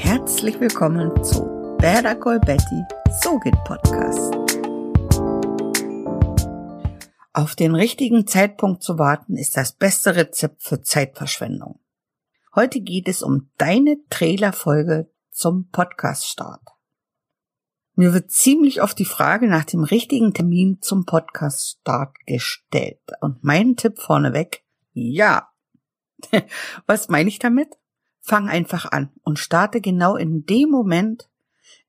Herzlich willkommen zu Better Call Betty, so geht Podcast. Auf den richtigen Zeitpunkt zu warten ist das beste Rezept für Zeitverschwendung. Heute geht es um deine Trailerfolge zum Podcast-Start. Mir wird ziemlich oft die Frage nach dem richtigen Termin zum Podcast-Start gestellt. Und mein Tipp vorneweg, ja. Was meine ich damit? Fang einfach an und starte genau in dem Moment,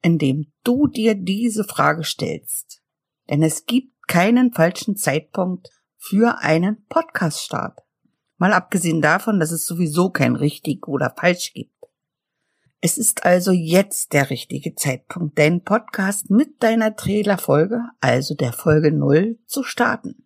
in dem du dir diese Frage stellst. Denn es gibt keinen falschen Zeitpunkt für einen Podcast-Start. Mal abgesehen davon, dass es sowieso kein richtig oder falsch gibt. Es ist also jetzt der richtige Zeitpunkt, deinen Podcast mit deiner Trailerfolge, also der Folge 0, zu starten.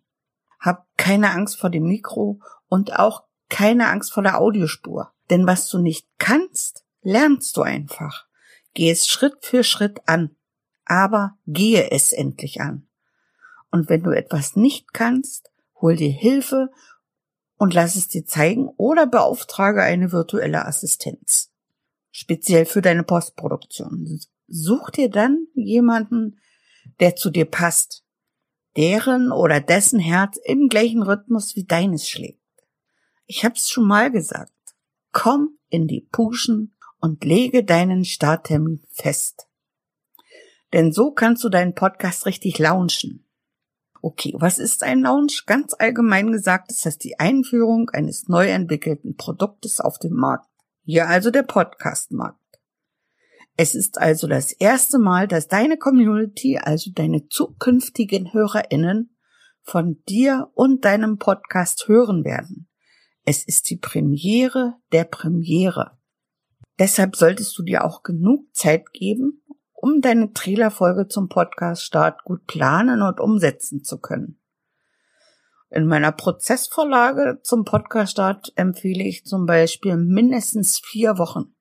Hab keine Angst vor dem Mikro und auch keine Angst vor der Audiospur. Denn was du nicht kannst, lernst du einfach. Geh es Schritt für Schritt an. Aber gehe es endlich an. Und wenn du etwas nicht kannst, hol dir Hilfe und lass es dir zeigen oder beauftrage eine virtuelle Assistenz speziell für deine Postproduktion. Such dir dann jemanden, der zu dir passt, deren oder dessen Herz im gleichen Rhythmus wie deines schlägt. Ich hab's schon mal gesagt. Komm in die Puschen und lege deinen Starttermin fest. Denn so kannst du deinen Podcast richtig launchen. Okay, was ist ein Launch? Ganz allgemein gesagt ist das die Einführung eines neu entwickelten Produktes auf dem Markt. Hier also der Podcast-Markt. Es ist also das erste Mal, dass deine Community, also deine zukünftigen HörerInnen, von dir und deinem Podcast hören werden. Es ist die Premiere der Premiere. Deshalb solltest du dir auch genug Zeit geben, um deine Trailerfolge zum Podcast-Start gut planen und umsetzen zu können. In meiner Prozessvorlage zum Podcast-Start empfehle ich zum Beispiel mindestens vier Wochen.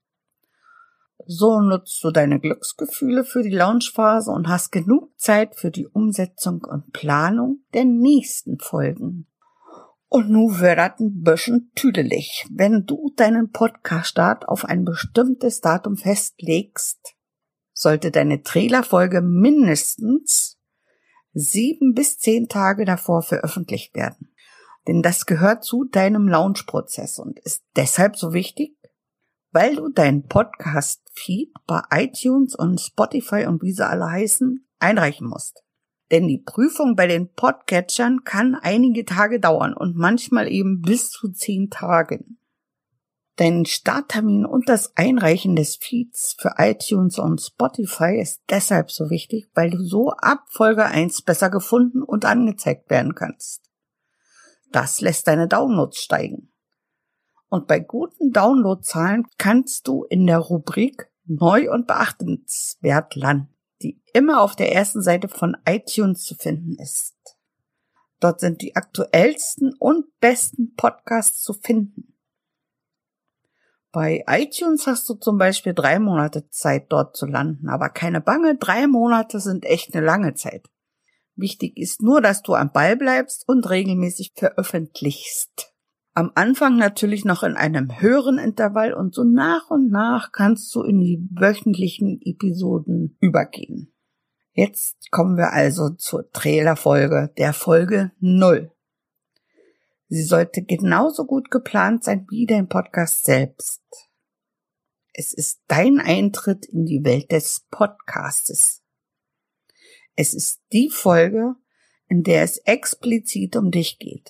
So nutzt du deine Glücksgefühle für die Launchphase und hast genug Zeit für die Umsetzung und Planung der nächsten Folgen. Und nu wird das ein bisschen tüdelig. Wenn du deinen Podcast-Start auf ein bestimmtes Datum festlegst, sollte deine Trailerfolge mindestens sieben bis zehn Tage davor veröffentlicht werden. Denn das gehört zu deinem Launch-Prozess und ist deshalb so wichtig, weil du deinen Podcast-Feed bei iTunes und Spotify und wie sie alle heißen, einreichen musst. Denn die Prüfung bei den Podcatchern kann einige Tage dauern und manchmal eben bis zu zehn Tagen. Dein Starttermin und das Einreichen des Feeds für iTunes und Spotify ist deshalb so wichtig, weil du so ab Folge 1 besser gefunden und angezeigt werden kannst. Das lässt deine Downloads steigen. Und bei guten Downloadzahlen kannst du in der Rubrik Neu und beachtenswert landen, die immer auf der ersten Seite von iTunes zu finden ist. Dort sind die aktuellsten und besten Podcasts zu finden. Bei iTunes hast du zum Beispiel drei Monate Zeit, dort zu landen. Aber keine Bange, drei Monate sind echt eine lange Zeit. Wichtig ist nur, dass du am Ball bleibst und regelmäßig veröffentlichst. Am Anfang natürlich noch in einem höheren Intervall und so nach und nach kannst du in die wöchentlichen Episoden übergehen. Jetzt kommen wir also zur Trailerfolge, der Folge 0. Sie sollte genauso gut geplant sein wie dein Podcast selbst. Es ist dein Eintritt in die Welt des Podcastes. Es ist die Folge, in der es explizit um dich geht.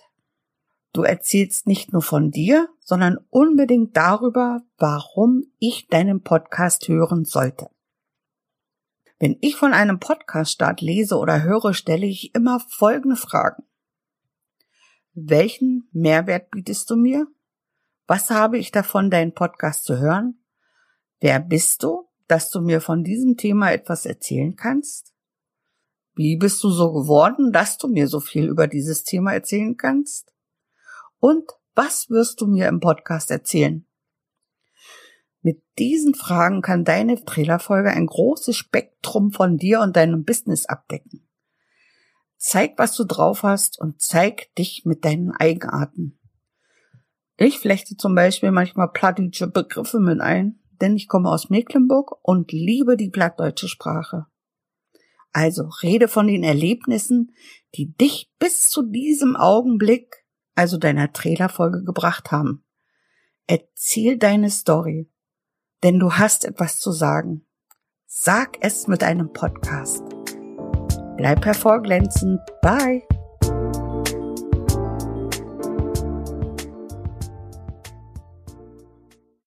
Du erzählst nicht nur von dir, sondern unbedingt darüber, warum ich deinen Podcast hören sollte. Wenn ich von einem Podcast-Start lese oder höre, stelle ich immer folgende Fragen. Welchen Mehrwert bietest du mir? Was habe ich davon, deinen Podcast zu hören? Wer bist du, dass du mir von diesem Thema etwas erzählen kannst? Wie bist du so geworden, dass du mir so viel über dieses Thema erzählen kannst? Und was wirst du mir im Podcast erzählen? Mit diesen Fragen kann deine Trailerfolge ein großes Spektrum von dir und deinem Business abdecken. Zeig, was du drauf hast und zeig dich mit deinen Eigenarten. Ich flechte zum Beispiel manchmal plattdeutsche Begriffe mit ein, denn ich komme aus Mecklenburg und liebe die plattdeutsche Sprache. Also rede von den Erlebnissen, die dich bis zu diesem Augenblick, also deiner Trailerfolge gebracht haben. Erzähl deine Story, denn du hast etwas zu sagen. Sag es mit einem Podcast. Bleib hervorglänzend. Bye.